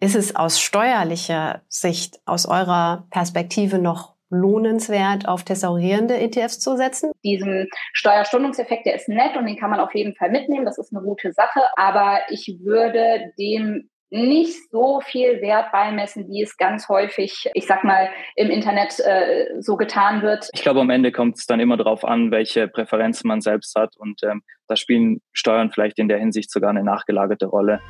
Ist es aus steuerlicher Sicht, aus eurer Perspektive noch lohnenswert, auf thesaurierende ETFs zu setzen? Diesen Steuerstundungseffekt, der ist nett und den kann man auf jeden Fall mitnehmen. Das ist eine gute Sache. Aber ich würde dem nicht so viel Wert beimessen, wie es ganz häufig, ich sag mal, im Internet äh, so getan wird. Ich glaube, am Ende kommt es dann immer darauf an, welche Präferenzen man selbst hat. Und ähm, da spielen Steuern vielleicht in der Hinsicht sogar eine nachgelagerte Rolle.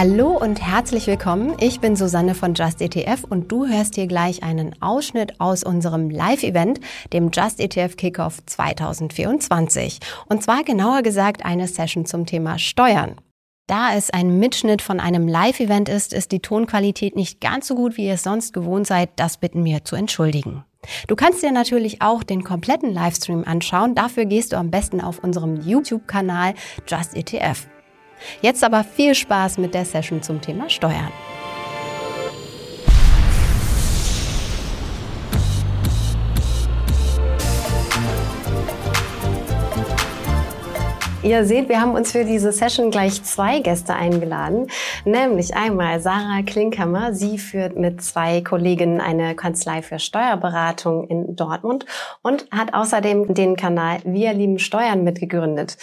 Hallo und herzlich willkommen. Ich bin Susanne von Just ETF und du hörst hier gleich einen Ausschnitt aus unserem Live-Event, dem Just ETF Kickoff 2024. Und zwar genauer gesagt eine Session zum Thema Steuern. Da es ein Mitschnitt von einem Live-Event ist, ist die Tonqualität nicht ganz so gut, wie ihr es sonst gewohnt seid. Das bitten wir zu entschuldigen. Du kannst dir natürlich auch den kompletten Livestream anschauen. Dafür gehst du am besten auf unserem YouTube-Kanal Just ETF. Jetzt aber viel Spaß mit der Session zum Thema Steuern. Ihr seht, wir haben uns für diese Session gleich zwei Gäste eingeladen, nämlich einmal Sarah Klinkhammer. Sie führt mit zwei Kolleginnen eine Kanzlei für Steuerberatung in Dortmund und hat außerdem den Kanal Wir lieben Steuern mitgegründet.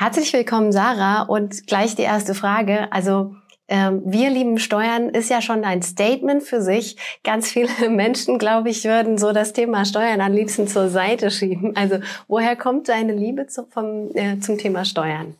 Herzlich willkommen, Sarah. Und gleich die erste Frage. Also ähm, wir lieben Steuern ist ja schon ein Statement für sich. Ganz viele Menschen, glaube ich, würden so das Thema Steuern am liebsten zur Seite schieben. Also woher kommt deine Liebe zu, vom, äh, zum Thema Steuern?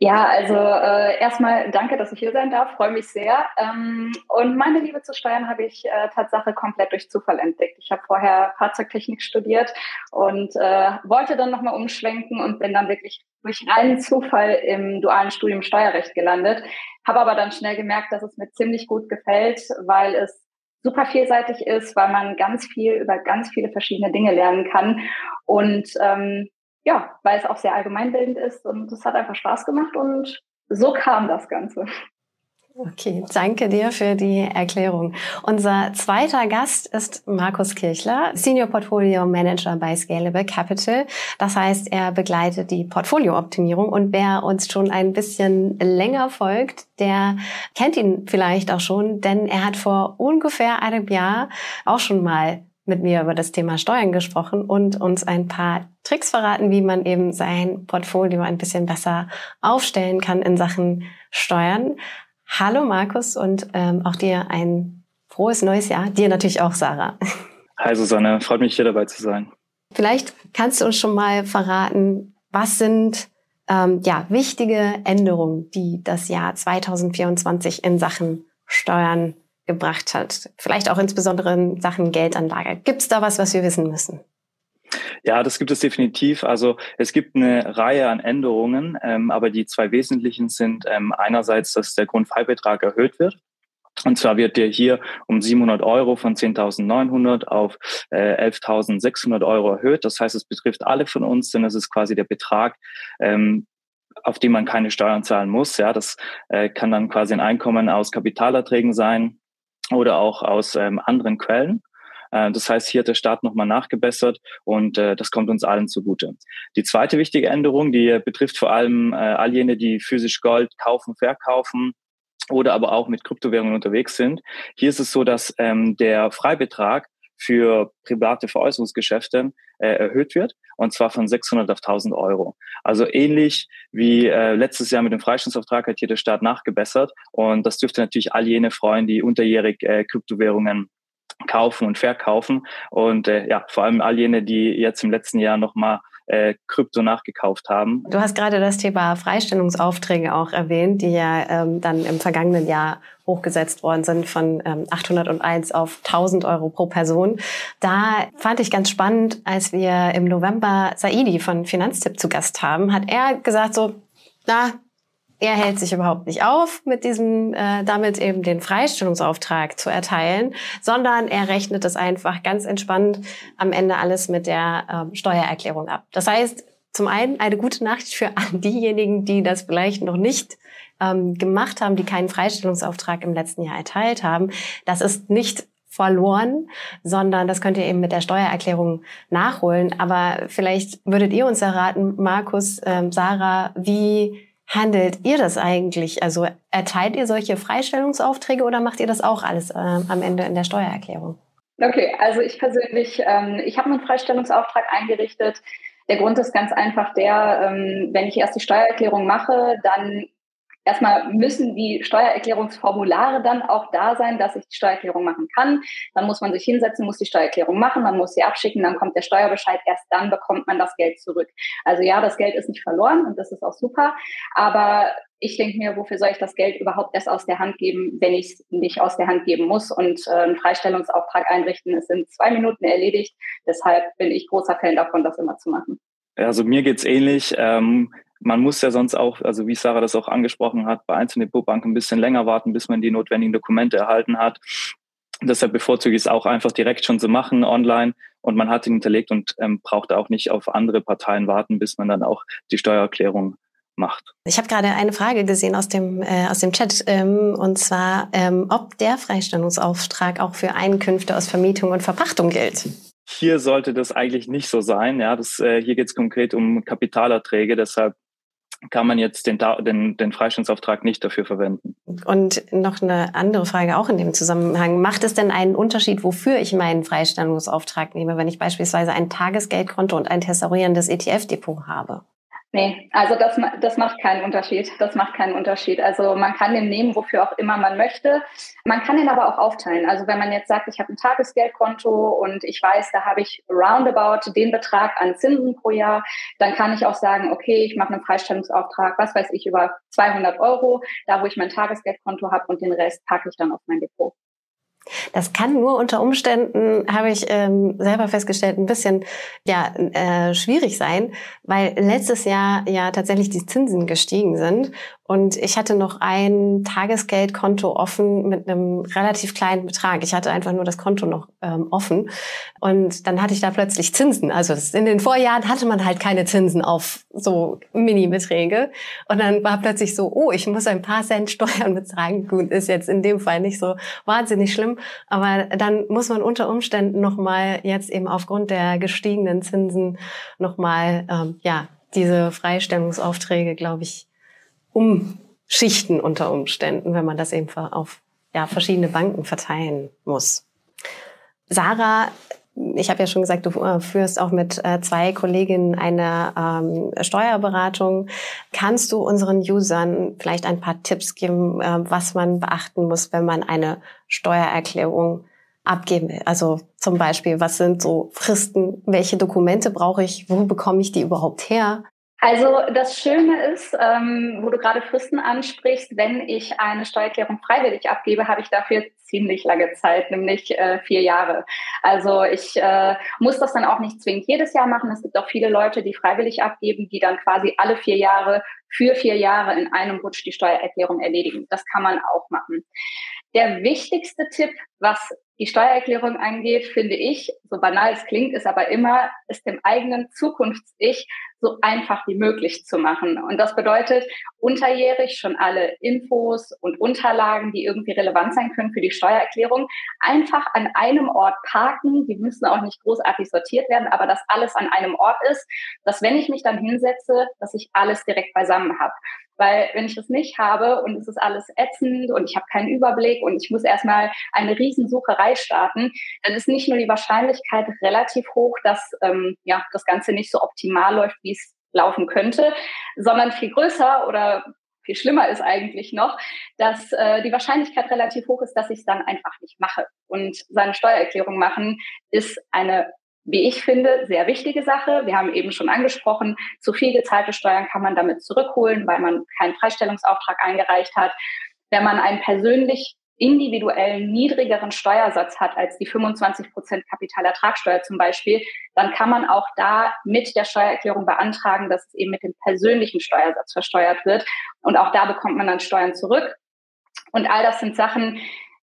Ja, also äh, erstmal danke, dass ich hier sein darf, freue mich sehr. Ähm, und meine Liebe zu Steuern habe ich äh, Tatsache komplett durch Zufall entdeckt. Ich habe vorher Fahrzeugtechnik studiert und äh, wollte dann nochmal umschwenken und bin dann wirklich durch reinen Zufall im dualen Studium Steuerrecht gelandet. Habe aber dann schnell gemerkt, dass es mir ziemlich gut gefällt, weil es super vielseitig ist, weil man ganz viel über ganz viele verschiedene Dinge lernen kann. Und ähm, ja, weil es auch sehr allgemeinbildend ist und es hat einfach Spaß gemacht und so kam das Ganze. Okay, danke dir für die Erklärung. Unser zweiter Gast ist Markus Kirchler, Senior Portfolio Manager bei Scalable Capital. Das heißt, er begleitet die Portfoliooptimierung und wer uns schon ein bisschen länger folgt, der kennt ihn vielleicht auch schon, denn er hat vor ungefähr einem Jahr auch schon mal mit mir über das Thema Steuern gesprochen und uns ein paar Tricks verraten, wie man eben sein Portfolio ein bisschen besser aufstellen kann in Sachen Steuern. Hallo Markus und ähm, auch dir ein frohes neues Jahr. Dir natürlich auch, Sarah. Hi Susanne, freut mich hier dabei zu sein. Vielleicht kannst du uns schon mal verraten, was sind ähm, ja, wichtige Änderungen, die das Jahr 2024 in Sachen Steuern gebracht hat? Vielleicht auch insbesondere in Sachen Geldanlage. Gibt es da was, was wir wissen müssen? Ja, das gibt es definitiv. Also es gibt eine Reihe an Änderungen, ähm, aber die zwei wesentlichen sind ähm, einerseits, dass der Grundfreibetrag erhöht wird. Und zwar wird der hier um 700 Euro von 10.900 auf äh, 11.600 Euro erhöht. Das heißt, es betrifft alle von uns, denn es ist quasi der Betrag, ähm, auf den man keine Steuern zahlen muss. Ja, das äh, kann dann quasi ein Einkommen aus Kapitalerträgen sein, oder auch aus ähm, anderen Quellen. Äh, das heißt, hier hat der Staat nochmal nachgebessert und äh, das kommt uns allen zugute. Die zweite wichtige Änderung, die betrifft vor allem äh, all jene, die physisch Gold kaufen, verkaufen oder aber auch mit Kryptowährungen unterwegs sind. Hier ist es so, dass ähm, der Freibetrag für private Veräußerungsgeschäfte äh, erhöht wird und zwar von 600 auf 1000 Euro. Also ähnlich wie äh, letztes Jahr mit dem Freistellungsauftrag hat hier der Staat nachgebessert und das dürfte natürlich all jene freuen, die unterjährig äh, Kryptowährungen kaufen und verkaufen und äh, ja vor allem all jene, die jetzt im letzten Jahr nochmal äh, Krypto nachgekauft haben. Du hast gerade das Thema Freistellungsaufträge auch erwähnt, die ja ähm, dann im vergangenen Jahr hochgesetzt worden sind von ähm, 801 auf 1000 Euro pro Person. Da fand ich ganz spannend, als wir im November Saidi von Finanztipp zu Gast haben, hat er gesagt so, na, er hält sich überhaupt nicht auf, mit diesem, äh, damit eben den Freistellungsauftrag zu erteilen, sondern er rechnet das einfach ganz entspannt am Ende alles mit der ähm, Steuererklärung ab. Das heißt, zum einen eine gute Nachricht für diejenigen, die das vielleicht noch nicht ähm, gemacht haben, die keinen Freistellungsauftrag im letzten Jahr erteilt haben. Das ist nicht verloren, sondern das könnt ihr eben mit der Steuererklärung nachholen. Aber vielleicht würdet ihr uns erraten, Markus, ähm, Sarah, wie handelt ihr das eigentlich? Also erteilt ihr solche Freistellungsaufträge oder macht ihr das auch alles äh, am Ende in der Steuererklärung? Okay, also ich persönlich, ähm, ich habe einen Freistellungsauftrag eingerichtet. Der Grund ist ganz einfach der, ähm, wenn ich erst die Steuererklärung mache, dann Erstmal müssen die Steuererklärungsformulare dann auch da sein, dass ich die Steuererklärung machen kann. Dann muss man sich hinsetzen, muss die Steuererklärung machen, man muss sie abschicken, dann kommt der Steuerbescheid, erst dann bekommt man das Geld zurück. Also ja, das Geld ist nicht verloren und das ist auch super, aber ich denke mir, wofür soll ich das Geld überhaupt erst aus der Hand geben, wenn ich es nicht aus der Hand geben muss und äh, einen Freistellungsauftrag einrichten. Es sind zwei Minuten erledigt. Deshalb bin ich großer Fan davon, das immer zu machen. Also mir geht's ähnlich. Ähm, man muss ja sonst auch, also wie Sarah das auch angesprochen hat, bei einzelnen Depotbanken ein bisschen länger warten, bis man die notwendigen Dokumente erhalten hat. Deshalb bevorzuge ich es auch einfach direkt schon zu machen online und man hat ihn hinterlegt und ähm, braucht auch nicht auf andere Parteien warten, bis man dann auch die Steuererklärung macht. Ich habe gerade eine Frage gesehen aus dem, äh, aus dem Chat ähm, und zwar, ähm, ob der Freistellungsauftrag auch für Einkünfte aus Vermietung und Verpachtung gilt. Hier sollte das eigentlich nicht so sein. Ja, das, äh, hier geht es konkret um Kapitalerträge. Deshalb kann man jetzt den, den, den Freistellungsauftrag nicht dafür verwenden. Und noch eine andere Frage auch in dem Zusammenhang. Macht es denn einen Unterschied, wofür ich meinen Freistellungsauftrag nehme, wenn ich beispielsweise ein Tagesgeldkonto und ein tesorierendes ETF-Depot habe? Nee, also das, das macht keinen Unterschied. Das macht keinen Unterschied. Also man kann den nehmen, wofür auch immer man möchte. Man kann den aber auch aufteilen. Also wenn man jetzt sagt, ich habe ein Tagesgeldkonto und ich weiß, da habe ich roundabout den Betrag an Zinsen pro Jahr, dann kann ich auch sagen, okay, ich mache einen Freistellungsauftrag, was weiß ich, über 200 Euro, da wo ich mein Tagesgeldkonto habe und den Rest packe ich dann auf mein Depot. Das kann nur unter Umständen, habe ich ähm, selber festgestellt, ein bisschen ja, äh, schwierig sein, weil letztes Jahr ja tatsächlich die Zinsen gestiegen sind und ich hatte noch ein Tagesgeldkonto offen mit einem relativ kleinen Betrag. Ich hatte einfach nur das Konto noch ähm, offen. Und dann hatte ich da plötzlich Zinsen. Also in den Vorjahren hatte man halt keine Zinsen auf so Mini-Beträge. Und dann war plötzlich so, oh, ich muss ein paar Cent Steuern bezahlen. Gut, ist jetzt in dem Fall nicht so wahnsinnig schlimm. Aber dann muss man unter Umständen nochmal jetzt eben aufgrund der gestiegenen Zinsen nochmal, ähm, ja, diese Freistellungsaufträge, glaube ich, umschichten unter Umständen, wenn man das eben auf ja, verschiedene Banken verteilen muss. Sarah, ich habe ja schon gesagt, du äh, führst auch mit äh, zwei Kolleginnen eine ähm, Steuerberatung. Kannst du unseren Usern vielleicht ein paar Tipps geben, äh, was man beachten muss, wenn man eine Steuererklärung abgeben will? Also zum Beispiel, was sind so Fristen? Welche Dokumente brauche ich? Wo bekomme ich die überhaupt her? Also das Schöne ist, ähm, wo du gerade Fristen ansprichst, wenn ich eine Steuererklärung freiwillig abgebe, habe ich dafür ziemlich lange Zeit, nämlich äh, vier Jahre. Also ich äh, muss das dann auch nicht zwingend jedes Jahr machen. Es gibt auch viele Leute, die freiwillig abgeben, die dann quasi alle vier Jahre für vier Jahre in einem Rutsch die Steuererklärung erledigen. Das kann man auch machen. Der wichtigste Tipp, was die Steuererklärung angeht, finde ich, so banal es klingt, ist aber immer, es dem eigenen Zukunfts-Ich so einfach wie möglich zu machen. Und das bedeutet, unterjährig schon alle Infos und Unterlagen, die irgendwie relevant sein können für die Steuererklärung, einfach an einem Ort parken. Die müssen auch nicht großartig sortiert werden, aber dass alles an einem Ort ist, dass wenn ich mich dann hinsetze, dass ich alles direkt beisammen habe. Weil wenn ich das nicht habe und es ist alles ätzend und ich habe keinen Überblick und ich muss erstmal eine Riesensucherei starten, dann ist nicht nur die Wahrscheinlichkeit relativ hoch, dass ähm, ja, das Ganze nicht so optimal läuft, wie es laufen könnte, sondern viel größer oder viel schlimmer ist eigentlich noch, dass äh, die Wahrscheinlichkeit relativ hoch ist, dass ich es dann einfach nicht mache. Und seine Steuererklärung machen ist eine wie ich finde, sehr wichtige Sache. Wir haben eben schon angesprochen, zu viel gezahlte Steuern kann man damit zurückholen, weil man keinen Freistellungsauftrag eingereicht hat. Wenn man einen persönlich individuellen niedrigeren Steuersatz hat als die 25 Prozent Kapitalertragssteuer zum Beispiel, dann kann man auch da mit der Steuererklärung beantragen, dass es eben mit dem persönlichen Steuersatz versteuert wird. Und auch da bekommt man dann Steuern zurück. Und all das sind Sachen,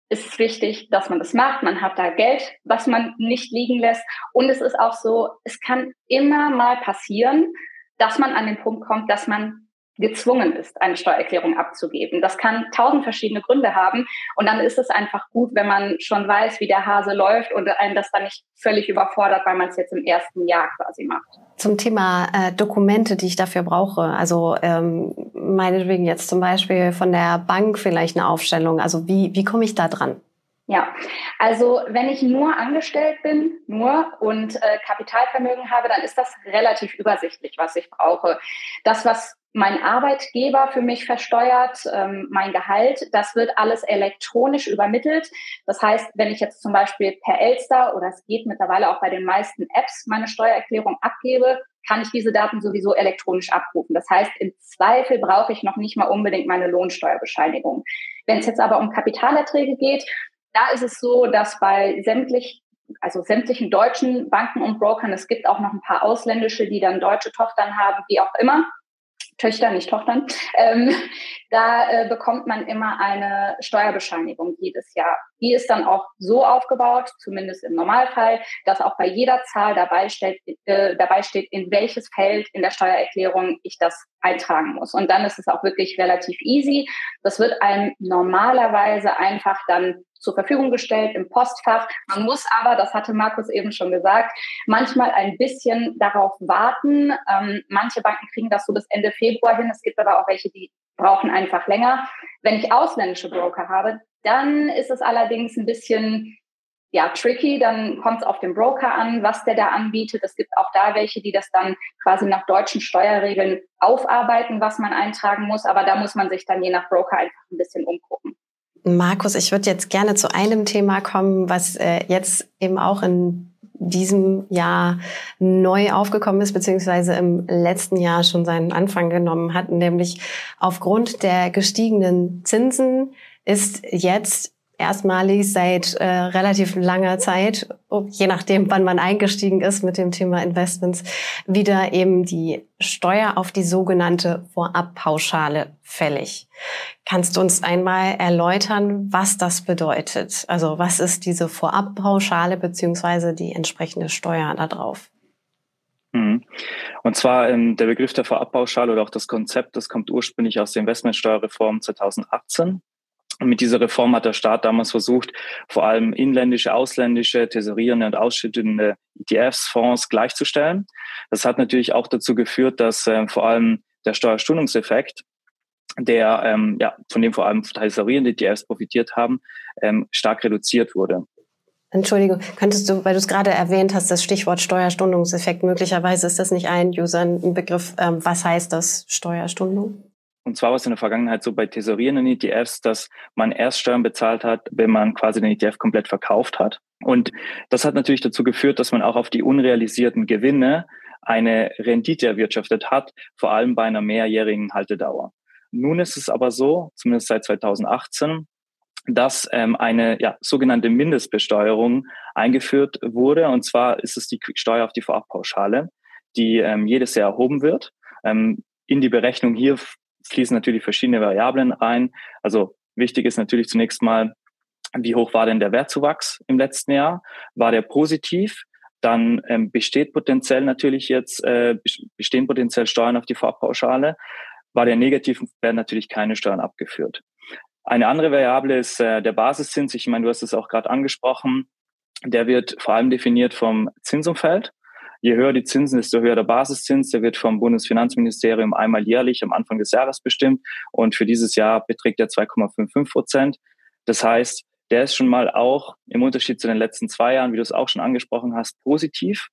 ist es wichtig, dass man das macht. Man hat da Geld, was man nicht liegen lässt. Und es ist auch so, es kann immer mal passieren, dass man an den Punkt kommt, dass man gezwungen ist, eine Steuererklärung abzugeben. Das kann tausend verschiedene Gründe haben. Und dann ist es einfach gut, wenn man schon weiß, wie der Hase läuft und einen das dann nicht völlig überfordert, weil man es jetzt im ersten Jahr quasi macht. Zum Thema äh, Dokumente, die ich dafür brauche. Also ähm, meinetwegen jetzt zum Beispiel von der Bank vielleicht eine Aufstellung. Also wie, wie komme ich da dran? Ja, also wenn ich nur angestellt bin, nur und äh, Kapitalvermögen habe, dann ist das relativ übersichtlich, was ich brauche. Das, was mein Arbeitgeber für mich versteuert, ähm, mein Gehalt, das wird alles elektronisch übermittelt. Das heißt, wenn ich jetzt zum Beispiel per Elster oder es geht mittlerweile auch bei den meisten Apps meine Steuererklärung abgebe, kann ich diese Daten sowieso elektronisch abrufen. Das heißt, im Zweifel brauche ich noch nicht mal unbedingt meine Lohnsteuerbescheinigung. Wenn es jetzt aber um Kapitalerträge geht, da ist es so, dass bei sämtlich also sämtlichen deutschen Banken und Brokern, es gibt auch noch ein paar ausländische, die dann deutsche Tochtern haben, wie auch immer, Töchter, nicht Tochtern, ähm, da äh, bekommt man immer eine Steuerbescheinigung jedes Jahr. Die ist dann auch so aufgebaut, zumindest im Normalfall, dass auch bei jeder Zahl dabei steht, äh, dabei steht, in welches Feld in der Steuererklärung ich das eintragen muss. Und dann ist es auch wirklich relativ easy. Das wird einem normalerweise einfach dann zur Verfügung gestellt im Postfach. Man muss aber, das hatte Markus eben schon gesagt, manchmal ein bisschen darauf warten. Ähm, manche Banken kriegen das so bis Ende Februar hin. Es gibt aber auch welche, die brauchen einfach länger. Wenn ich ausländische Broker habe, dann ist es allerdings ein bisschen ja, tricky, dann kommt es auf den Broker an, was der da anbietet. Es gibt auch da welche, die das dann quasi nach deutschen Steuerregeln aufarbeiten, was man eintragen muss. Aber da muss man sich dann je nach Broker einfach ein bisschen umgucken. Markus, ich würde jetzt gerne zu einem Thema kommen, was äh, jetzt eben auch in diesem Jahr neu aufgekommen ist, beziehungsweise im letzten Jahr schon seinen Anfang genommen hat, nämlich aufgrund der gestiegenen Zinsen ist jetzt erstmalig seit äh, relativ langer Zeit, je nachdem, wann man eingestiegen ist mit dem Thema Investments, wieder eben die Steuer auf die sogenannte Vorabpauschale fällig. Kannst du uns einmal erläutern, was das bedeutet? Also was ist diese Vorabpauschale beziehungsweise die entsprechende Steuer darauf? Mhm. Und zwar ähm, der Begriff der Vorabpauschale oder auch das Konzept, das kommt ursprünglich aus der Investmentsteuerreform 2018. Und mit dieser Reform hat der Staat damals versucht, vor allem inländische, ausländische, tesorierende und ausschüttende ETFs, Fonds gleichzustellen. Das hat natürlich auch dazu geführt, dass äh, vor allem der Steuerstundungseffekt, der ähm, ja, von dem vor allem tesorierende ETFs profitiert haben, ähm, stark reduziert wurde. Entschuldigung, könntest du, weil du es gerade erwähnt hast, das Stichwort Steuerstundungseffekt, möglicherweise ist das nicht ein User ein Begriff. Ähm, was heißt das Steuerstundung? Und zwar war es in der Vergangenheit so bei tesorierenden ETFs, dass man erst Steuern bezahlt hat, wenn man quasi den ETF komplett verkauft hat. Und das hat natürlich dazu geführt, dass man auch auf die unrealisierten Gewinne eine Rendite erwirtschaftet hat, vor allem bei einer mehrjährigen Haltedauer. Nun ist es aber so, zumindest seit 2018, dass ähm, eine ja, sogenannte Mindestbesteuerung eingeführt wurde. Und zwar ist es die Steuer auf die Vorabpauschale, die ähm, jedes Jahr erhoben wird. Ähm, in die Berechnung hier fließen natürlich verschiedene Variablen ein. Also wichtig ist natürlich zunächst mal, wie hoch war denn der Wertzuwachs im letzten Jahr? War der positiv? Dann ähm, besteht potenziell natürlich jetzt, äh, bestehen potenziell Steuern auf die Fahrpauschale. War der negativ, werden natürlich keine Steuern abgeführt. Eine andere Variable ist äh, der Basiszins. Ich meine, du hast es auch gerade angesprochen. Der wird vor allem definiert vom Zinsumfeld. Je höher die Zinsen, desto höher der Basiszins. Der wird vom Bundesfinanzministerium einmal jährlich am Anfang des Jahres bestimmt und für dieses Jahr beträgt er 2,55 Prozent. Das heißt, der ist schon mal auch im Unterschied zu den letzten zwei Jahren, wie du es auch schon angesprochen hast, positiv.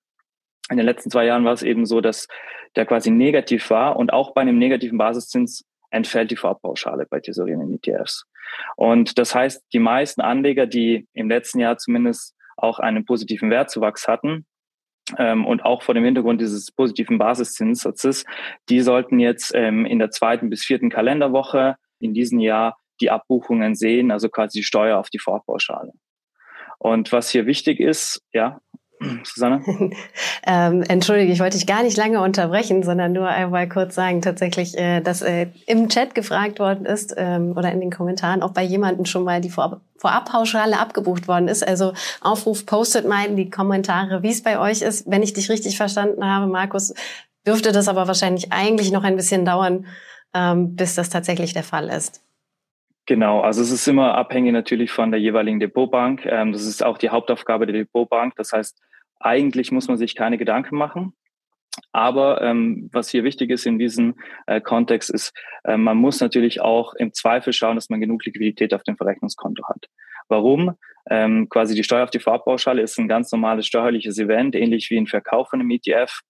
In den letzten zwei Jahren war es eben so, dass der quasi negativ war und auch bei einem negativen Basiszins entfällt die Vorabpauschale bei tesorierenden ETFs. Und das heißt, die meisten Anleger, die im letzten Jahr zumindest auch einen positiven Wertzuwachs hatten, ähm, und auch vor dem Hintergrund dieses positiven Basiszinssatzes, die sollten jetzt ähm, in der zweiten bis vierten Kalenderwoche in diesem Jahr die Abbuchungen sehen, also quasi die Steuer auf die Vorpauschale. Und was hier wichtig ist, ja, Susanne? ähm, Entschuldige, ich wollte dich gar nicht lange unterbrechen, sondern nur einmal kurz sagen, tatsächlich, äh, dass äh, im Chat gefragt worden ist ähm, oder in den Kommentaren, ob bei jemandem schon mal die Vor Vorabpauschale abgebucht worden ist. Also Aufruf, postet mal in die Kommentare, wie es bei euch ist. Wenn ich dich richtig verstanden habe, Markus, dürfte das aber wahrscheinlich eigentlich noch ein bisschen dauern, ähm, bis das tatsächlich der Fall ist? Genau, also es ist immer abhängig natürlich von der jeweiligen Depotbank. Ähm, das ist auch die Hauptaufgabe der Depotbank. Das heißt, eigentlich muss man sich keine Gedanken machen. Aber ähm, was hier wichtig ist in diesem äh, Kontext ist, äh, man muss natürlich auch im Zweifel schauen, dass man genug Liquidität auf dem Verrechnungskonto hat. Warum? Ähm, quasi die Steuer auf die Vorabpauschale ist ein ganz normales steuerliches Event, ähnlich wie ein Verkauf von einem ETF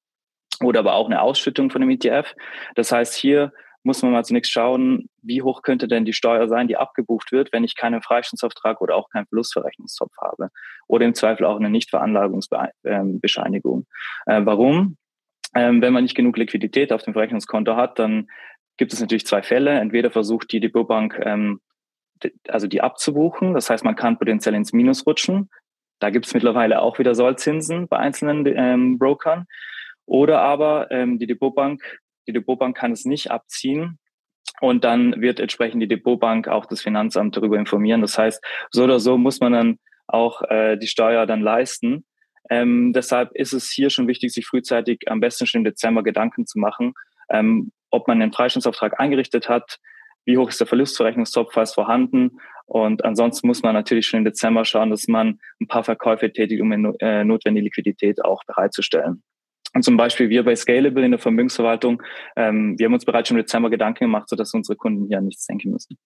oder aber auch eine Ausschüttung von einem ETF. Das heißt, hier muss man mal zunächst schauen, wie hoch könnte denn die Steuer sein, die abgebucht wird, wenn ich keinen Freistellungsauftrag oder auch keinen Verlustverrechnungstopf habe. Oder im Zweifel auch eine Nichtveranlagungsbescheinigung. Äh, warum? Ähm, wenn man nicht genug Liquidität auf dem Verrechnungskonto hat, dann gibt es natürlich zwei Fälle. Entweder versucht die Depotbank, ähm, also die abzubuchen. Das heißt, man kann potenziell ins Minus rutschen. Da gibt es mittlerweile auch wieder Sollzinsen bei einzelnen ähm, Brokern. Oder aber ähm, die Depotbank die Depotbank kann es nicht abziehen. Und dann wird entsprechend die Depotbank auch das Finanzamt darüber informieren. Das heißt, so oder so muss man dann auch äh, die Steuer dann leisten. Ähm, deshalb ist es hier schon wichtig, sich frühzeitig am besten schon im Dezember Gedanken zu machen, ähm, ob man einen Freistellungsauftrag eingerichtet hat, wie hoch ist der Verlustverrechnungstopf, falls vorhanden. Und ansonsten muss man natürlich schon im Dezember schauen, dass man ein paar Verkäufe tätigt, um eine äh, notwendige Liquidität auch bereitzustellen. Und zum Beispiel wir bei Scalable in der Vermögensverwaltung, ähm, wir haben uns bereits schon im Dezember Gedanken gemacht, sodass unsere Kunden hier nichts denken müssen.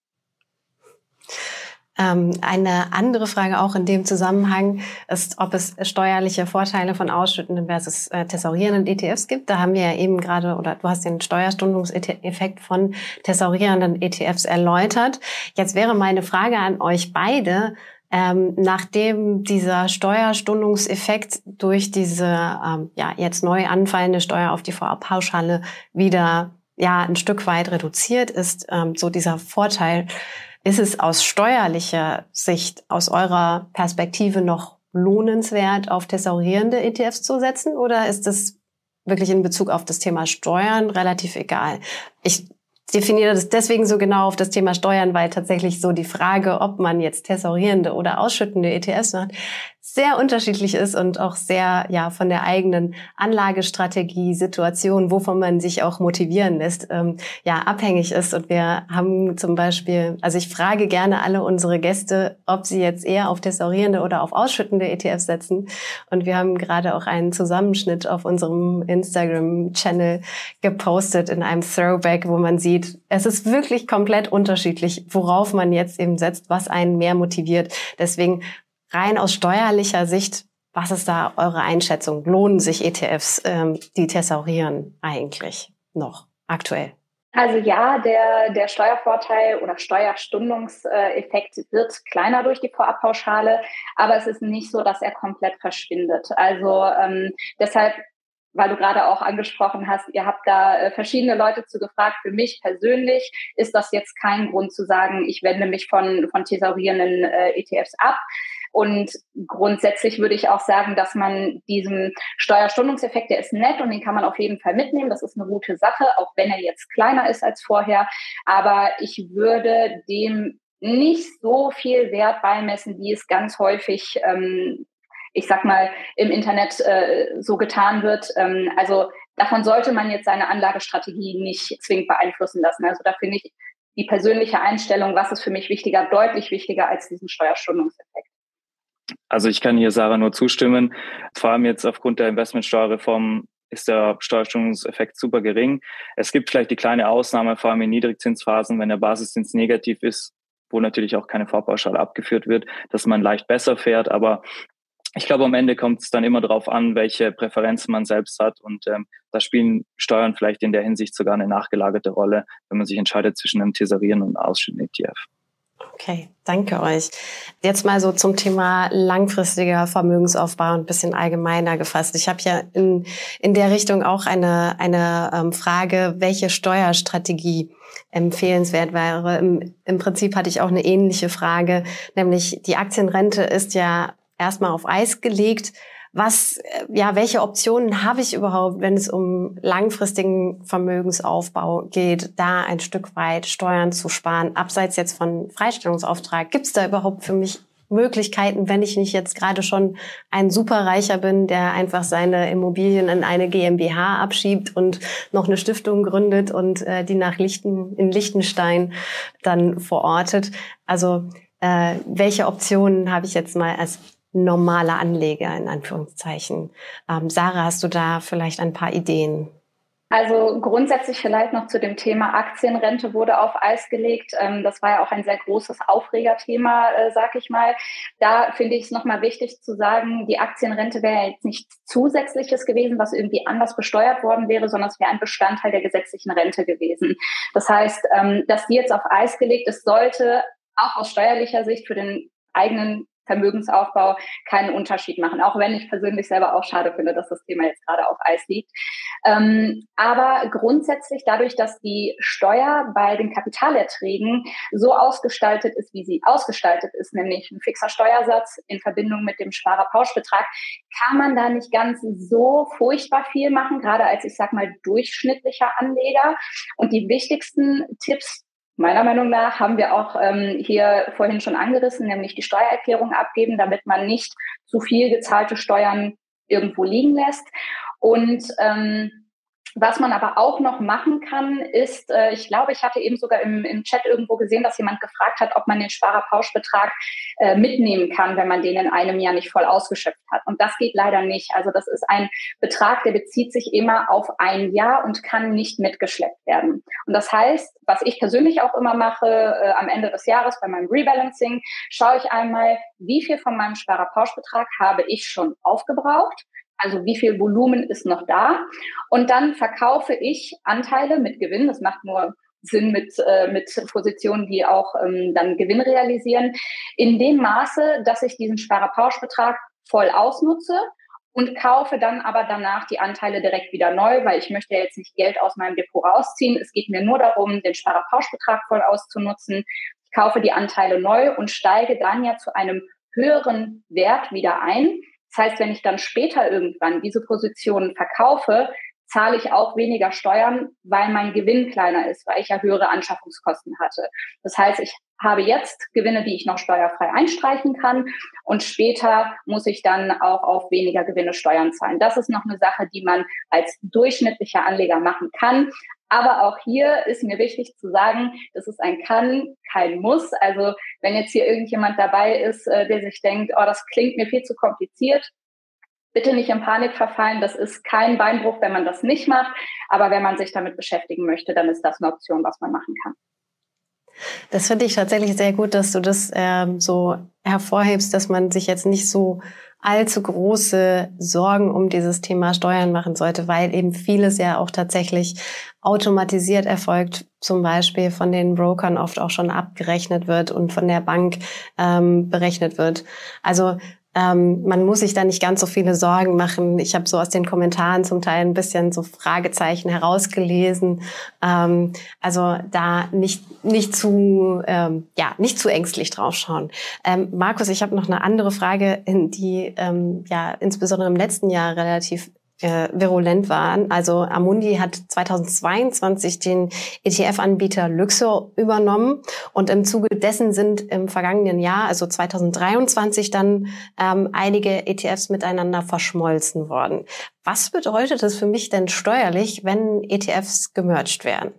Ähm, eine andere Frage auch in dem Zusammenhang ist, ob es steuerliche Vorteile von ausschüttenden versus äh, thesaurierenden ETFs gibt. Da haben wir ja eben gerade, oder du hast den Steuerstundungseffekt von thesaurierenden ETFs erläutert. Jetzt wäre meine Frage an euch beide, ähm, nachdem dieser Steuerstundungseffekt durch diese ähm, ja jetzt neu anfallende Steuer auf die Vorabpauschale wieder ja ein Stück weit reduziert ist, ähm, so dieser Vorteil, ist es aus steuerlicher Sicht, aus eurer Perspektive noch lohnenswert, auf thesaurierende ETFs zu setzen oder ist es wirklich in Bezug auf das Thema Steuern relativ egal? Ich definiere das deswegen so genau auf das Thema Steuern, weil tatsächlich so die Frage, ob man jetzt tesorierende oder ausschüttende ETFs macht, sehr unterschiedlich ist und auch sehr ja von der eigenen Anlagestrategie, Situation, wovon man sich auch motivieren lässt, ähm, ja abhängig ist. Und wir haben zum Beispiel, also ich frage gerne alle unsere Gäste, ob sie jetzt eher auf tesorierende oder auf ausschüttende ETFs setzen. Und wir haben gerade auch einen Zusammenschnitt auf unserem Instagram-Channel gepostet in einem Throwback, wo man sieht, es ist wirklich komplett unterschiedlich, worauf man jetzt eben setzt, was einen mehr motiviert. Deswegen rein aus steuerlicher Sicht, was ist da eure Einschätzung? Lohnen sich ETFs, ähm, die thesaurieren eigentlich noch aktuell? Also ja, der, der Steuervorteil oder Steuerstundungseffekt wird kleiner durch die Vorabpauschale, aber es ist nicht so, dass er komplett verschwindet. Also ähm, deshalb weil du gerade auch angesprochen hast, ihr habt da äh, verschiedene Leute zu gefragt. Für mich persönlich ist das jetzt kein Grund zu sagen, ich wende mich von, von thesaurierenden äh, ETFs ab. Und grundsätzlich würde ich auch sagen, dass man diesen Steuerstundungseffekt, der ist nett und den kann man auf jeden Fall mitnehmen. Das ist eine gute Sache, auch wenn er jetzt kleiner ist als vorher. Aber ich würde dem nicht so viel Wert beimessen, wie es ganz häufig ähm, ich sag mal, im Internet äh, so getan wird. Ähm, also davon sollte man jetzt seine Anlagestrategie nicht zwingend beeinflussen lassen. Also da finde ich die persönliche Einstellung, was ist für mich wichtiger, deutlich wichtiger als diesen Steuerstundungseffekt. Also ich kann hier Sarah nur zustimmen. Vor allem jetzt aufgrund der Investmentsteuerreform ist der Steuerstundungseffekt super gering. Es gibt vielleicht die kleine Ausnahme, vor allem in Niedrigzinsphasen, wenn der Basiszins negativ ist, wo natürlich auch keine Vorpauschale abgeführt wird, dass man leicht besser fährt. Aber ich glaube, am Ende kommt es dann immer darauf an, welche Präferenzen man selbst hat. Und ähm, da spielen Steuern vielleicht in der Hinsicht sogar eine nachgelagerte Rolle, wenn man sich entscheidet zwischen einem Tesarieren und einem Ausschnitt ETF. Okay, danke euch. Jetzt mal so zum Thema langfristiger Vermögensaufbau ein bisschen allgemeiner gefasst. Ich habe ja in, in der Richtung auch eine, eine ähm, Frage, welche Steuerstrategie empfehlenswert wäre. Im, Im Prinzip hatte ich auch eine ähnliche Frage, nämlich die Aktienrente ist ja erstmal auf Eis gelegt. Was, äh, ja, welche Optionen habe ich überhaupt, wenn es um langfristigen Vermögensaufbau geht, da ein Stück weit Steuern zu sparen? Abseits jetzt von Freistellungsauftrag, gibt es da überhaupt für mich Möglichkeiten, wenn ich nicht jetzt gerade schon ein Superreicher bin, der einfach seine Immobilien in eine GmbH abschiebt und noch eine Stiftung gründet und äh, die nach Lichten, in Liechtenstein dann verortet. Also äh, welche Optionen habe ich jetzt mal als normaler Anleger in Anführungszeichen? Ähm, Sarah, hast du da vielleicht ein paar Ideen? Also grundsätzlich vielleicht noch zu dem Thema Aktienrente wurde auf Eis gelegt. Ähm, das war ja auch ein sehr großes Aufregerthema, äh, sag ich mal. Da finde ich es nochmal wichtig zu sagen, die Aktienrente wäre jetzt nichts Zusätzliches gewesen, was irgendwie anders besteuert worden wäre, sondern es wäre ein Bestandteil der gesetzlichen Rente gewesen. Das heißt, ähm, dass die jetzt auf Eis gelegt ist, sollte auch aus steuerlicher Sicht für den eigenen Vermögensaufbau keinen Unterschied machen, auch wenn ich persönlich selber auch schade finde, dass das Thema jetzt gerade auf Eis liegt. Ähm, aber grundsätzlich dadurch, dass die Steuer bei den Kapitalerträgen so ausgestaltet ist, wie sie ausgestaltet ist, nämlich ein fixer Steuersatz in Verbindung mit dem Sparerpauschbetrag, kann man da nicht ganz so furchtbar viel machen, gerade als ich sag mal durchschnittlicher Anleger. Und die wichtigsten Tipps Meiner Meinung nach haben wir auch ähm, hier vorhin schon angerissen, nämlich die Steuererklärung abgeben, damit man nicht zu viel gezahlte Steuern irgendwo liegen lässt. Und ähm, was man aber auch noch machen kann, ist, äh, ich glaube, ich hatte eben sogar im, im Chat irgendwo gesehen, dass jemand gefragt hat, ob man den Sparerpauschbetrag äh, mitnehmen kann, wenn man den in einem Jahr nicht voll ausgeschöpft hat. Und das geht leider nicht. Also das ist ein Betrag, der bezieht sich immer auf ein Jahr und kann nicht mitgeschleppt werden. Und das heißt, was ich persönlich auch immer mache, äh, am Ende des Jahres bei meinem Rebalancing, schaue ich einmal, wie viel von meinem Sparerpauschbetrag habe ich schon aufgebraucht also wie viel Volumen ist noch da? Und dann verkaufe ich Anteile mit Gewinn. Das macht nur Sinn mit, äh, mit Positionen, die auch ähm, dann Gewinn realisieren, in dem Maße, dass ich diesen Sparerpauschbetrag voll ausnutze und kaufe dann aber danach die Anteile direkt wieder neu, weil ich möchte ja jetzt nicht Geld aus meinem Depot rausziehen. Es geht mir nur darum, den Sparerpauschbetrag voll auszunutzen. Ich kaufe die Anteile neu und steige dann ja zu einem höheren Wert wieder ein. Das heißt, wenn ich dann später irgendwann diese Positionen verkaufe, zahle ich auch weniger Steuern, weil mein Gewinn kleiner ist, weil ich ja höhere Anschaffungskosten hatte. Das heißt, ich habe jetzt Gewinne, die ich noch steuerfrei einstreichen kann und später muss ich dann auch auf weniger Gewinne Steuern zahlen. Das ist noch eine Sache, die man als durchschnittlicher Anleger machen kann. Aber auch hier ist mir wichtig zu sagen, das ist ein Kann, kein Muss. Also wenn jetzt hier irgendjemand dabei ist, äh, der sich denkt, oh, das klingt mir viel zu kompliziert, bitte nicht in Panik verfallen. Das ist kein Beinbruch, wenn man das nicht macht. Aber wenn man sich damit beschäftigen möchte, dann ist das eine Option, was man machen kann. Das finde ich tatsächlich sehr gut, dass du das ähm, so hervorhebst, dass man sich jetzt nicht so allzu große Sorgen um dieses Thema Steuern machen sollte, weil eben vieles ja auch tatsächlich automatisiert erfolgt, zum Beispiel von den Brokern oft auch schon abgerechnet wird und von der Bank ähm, berechnet wird. Also ähm, man muss sich da nicht ganz so viele Sorgen machen. Ich habe so aus den Kommentaren zum Teil ein bisschen so Fragezeichen herausgelesen. Ähm, also da nicht nicht zu ähm, ja nicht zu ängstlich draufschauen. Ähm, Markus, ich habe noch eine andere Frage, die ähm, ja insbesondere im letzten Jahr relativ äh, virulent waren. Also Amundi hat 2022 den ETF-Anbieter Luxor übernommen und im Zuge dessen sind im vergangenen Jahr, also 2023, dann ähm, einige ETFs miteinander verschmolzen worden. Was bedeutet das für mich denn steuerlich, wenn ETFs gemerged werden?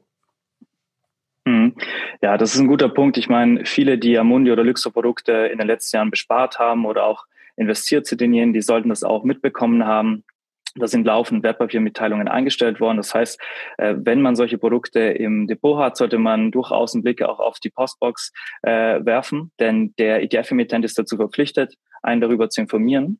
Mhm. Ja, das ist ein guter Punkt. Ich meine, viele, die Amundi oder Luxor-Produkte in den letzten Jahren bespart haben oder auch investiert sind in jenen, die sollten das auch mitbekommen haben. Da sind laufend Wertpapiermitteilungen eingestellt worden. Das heißt, äh, wenn man solche Produkte im Depot hat, sollte man durchaus einen Blick auch auf die Postbox äh, werfen, denn der ETF-Emittent ist dazu verpflichtet, einen darüber zu informieren.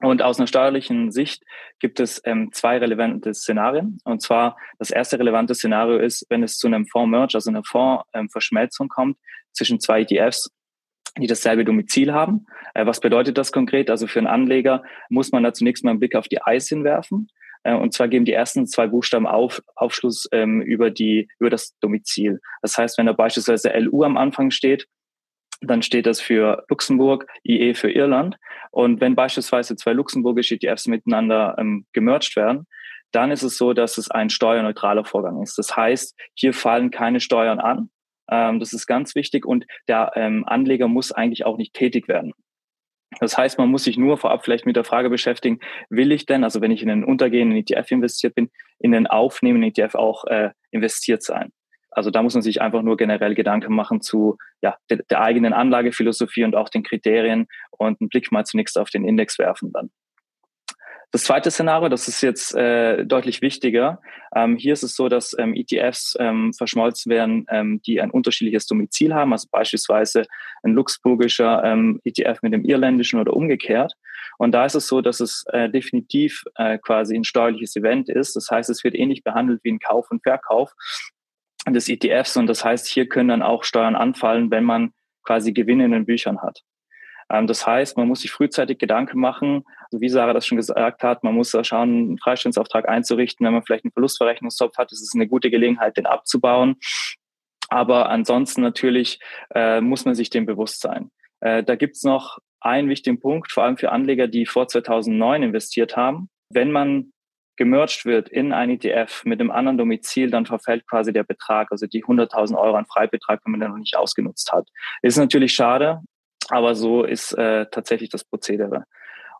Und aus einer steuerlichen Sicht gibt es ähm, zwei relevante Szenarien. Und zwar das erste relevante Szenario ist, wenn es zu einem Fonds-Merge, also einer Fondsverschmelzung ähm, kommt zwischen zwei ETFs, die dasselbe Domizil haben. Äh, was bedeutet das konkret? Also für einen Anleger muss man da zunächst mal einen Blick auf die ICE hinwerfen. Äh, und zwar geben die ersten zwei Buchstaben auf, Aufschluss ähm, über, die, über das Domizil. Das heißt, wenn da beispielsweise LU am Anfang steht, dann steht das für Luxemburg, IE für Irland. Und wenn beispielsweise zwei luxemburgische ETFs miteinander ähm, gemerged werden, dann ist es so, dass es ein steuerneutraler Vorgang ist. Das heißt, hier fallen keine Steuern an Ähm, das ist ganz wichtig und der ähm, Anleger muss eigentlich auch nicht tätig werden. Das heißt, man muss sich nur vorab vielleicht mit der Frage beschäftigen, will ich denn, also wenn ich in einen untergehenden ETF investiert bin, in den aufnehmenden ETF auch äh, investiert sein? Also da muss man sich einfach nur generell Gedanken machen zu ja, der, der eigenen Anlagephilosophie und auch den Kriterien und einen Blick mal zunächst auf den Index werfen dann. Das zweite Szenario, das ist jetzt äh, deutlich wichtiger. Ähm, hier ist es so, dass ähm, ETFs ähm, verschmolzen werden, ähm, die ein unterschiedliches Domizil haben, also beispielsweise ein luxemburgischer ähm, ETF mit dem irländischen oder umgekehrt. Und da ist es so, dass es äh, definitiv äh, quasi ein steuerliches Event ist. Das heißt, es wird ähnlich behandelt wie ein Kauf und Verkauf des ETFs. Und das heißt, hier können dann auch Steuern anfallen, wenn man quasi Gewinne in den Büchern hat. Ähm, das heißt, man muss sich frühzeitig Gedanken machen, also wie Sarah das schon gesagt hat, man muss da schauen, einen Freistellungsauftrag einzurichten. Wenn man vielleicht einen Verlustverrechnungstopf hat, ist es eine gute Gelegenheit, den abzubauen. Aber ansonsten natürlich äh, muss man sich dem bewusst sein. Äh, da gibt's noch einen wichtigen Punkt, vor allem für Anleger, die vor 2009 investiert haben. Wenn man gemerged wird in ein ETF mit einem anderen Domizil, dann verfällt quasi der Betrag, also die 100.000 Euro an Freibetrag, wenn man den noch nicht ausgenutzt hat. Ist natürlich schade, aber so ist äh, tatsächlich das Prozedere.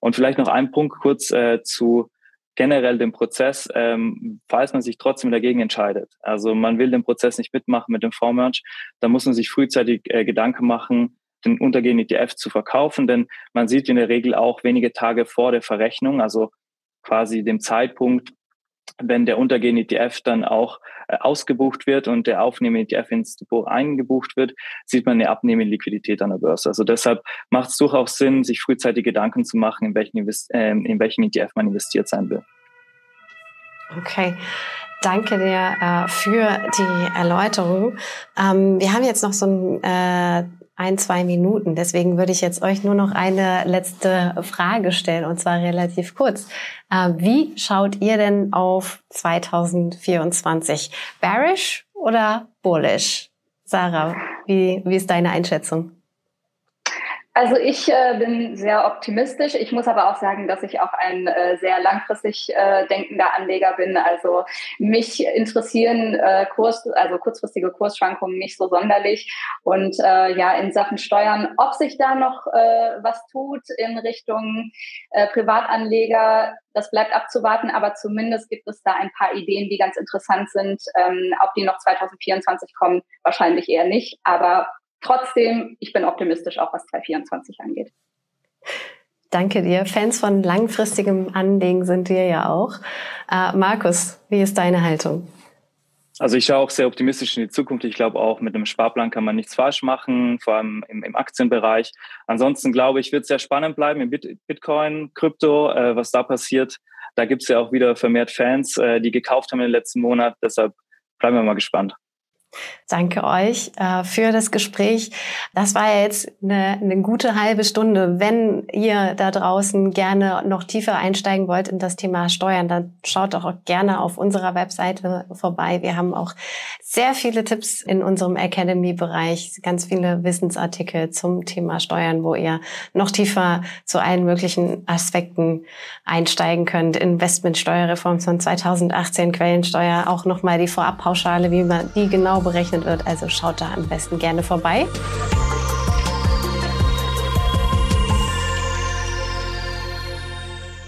Und vielleicht noch ein Punkt kurz äh, zu generell dem Prozess, ähm, falls man sich trotzdem dagegen entscheidet. Also man will den Prozess nicht mitmachen mit dem Fondsmerge, dann muss man sich frühzeitig äh, Gedanken machen, den untergehenden ETF zu verkaufen, denn man sieht in der Regel auch wenige Tage vor der Verrechnung, also quasi dem Zeitpunkt, wenn der untergehende ETF dann auch äh, ausgebucht wird und der aufnehmende ETF ins Depot eingebucht wird, sieht man eine abnehmende Liquidität an der Börse. Also deshalb macht es durchaus Sinn, sich frühzeitig Gedanken zu machen, in welchen, äh, in welchen ETF man investiert sein will. Okay. Danke dir äh, für die Erläuterung. Ähm, wir haben jetzt noch so ein äh, ein, zwei Minuten. Deswegen würde ich jetzt euch nur noch eine letzte Frage stellen und zwar relativ kurz. Äh, wie schaut ihr denn auf 2024? Bearish oder bullish? Sarah, wie, wie ist deine Einschätzung? Also ich äh, bin sehr optimistisch. Ich muss aber auch sagen, dass ich auch ein äh, sehr langfristig äh, denkender Anleger bin. Also mich interessieren äh, Kurs, also kurzfristige Kursschwankungen nicht so sonderlich. Und äh, ja, in Sachen Steuern, ob sich da noch äh, was tut in Richtung Privatanleger, das bleibt abzuwarten. Aber zumindest gibt es da ein paar Ideen, die ganz interessant sind. Ähm, ob die noch 2024 kommen, wahrscheinlich eher nicht. Aber trotzdem, ich bin optimistisch auch, was 2024 angeht. Danke dir. Fans von langfristigem Anlegen sind wir ja auch. Äh, Markus, wie ist deine Haltung? Also ich schaue auch sehr optimistisch in die Zukunft. Ich glaube auch mit einem Sparplan kann man nichts falsch machen, vor allem im, im Aktienbereich. Ansonsten glaube ich, wird es sehr spannend bleiben im Bitcoin, Krypto, äh, was da passiert. Da gibt es ja auch wieder vermehrt Fans, äh, die gekauft haben in den letzten Monat. Deshalb bleiben wir mal gespannt. Danke euch äh, für das Gespräch. Das war ja jetzt eine, eine gute halbe Stunde. Wenn ihr da draußen gerne noch tiefer einsteigen wollt in das Thema Steuern, dann schaut doch auch gerne auf unserer Webseite vorbei. Wir haben auch sehr viele Tipps in unserem Academy-Bereich, ganz viele Wissensartikel zum Thema Steuern, wo ihr noch tiefer zu allen möglichen Aspekten einsteigen könnt. Investmentsteuerreform von 2018, Quellensteuer, auch nochmal die Vorabpauschale, wie man die genau berechnet wird. Also schaut da am besten gerne vorbei.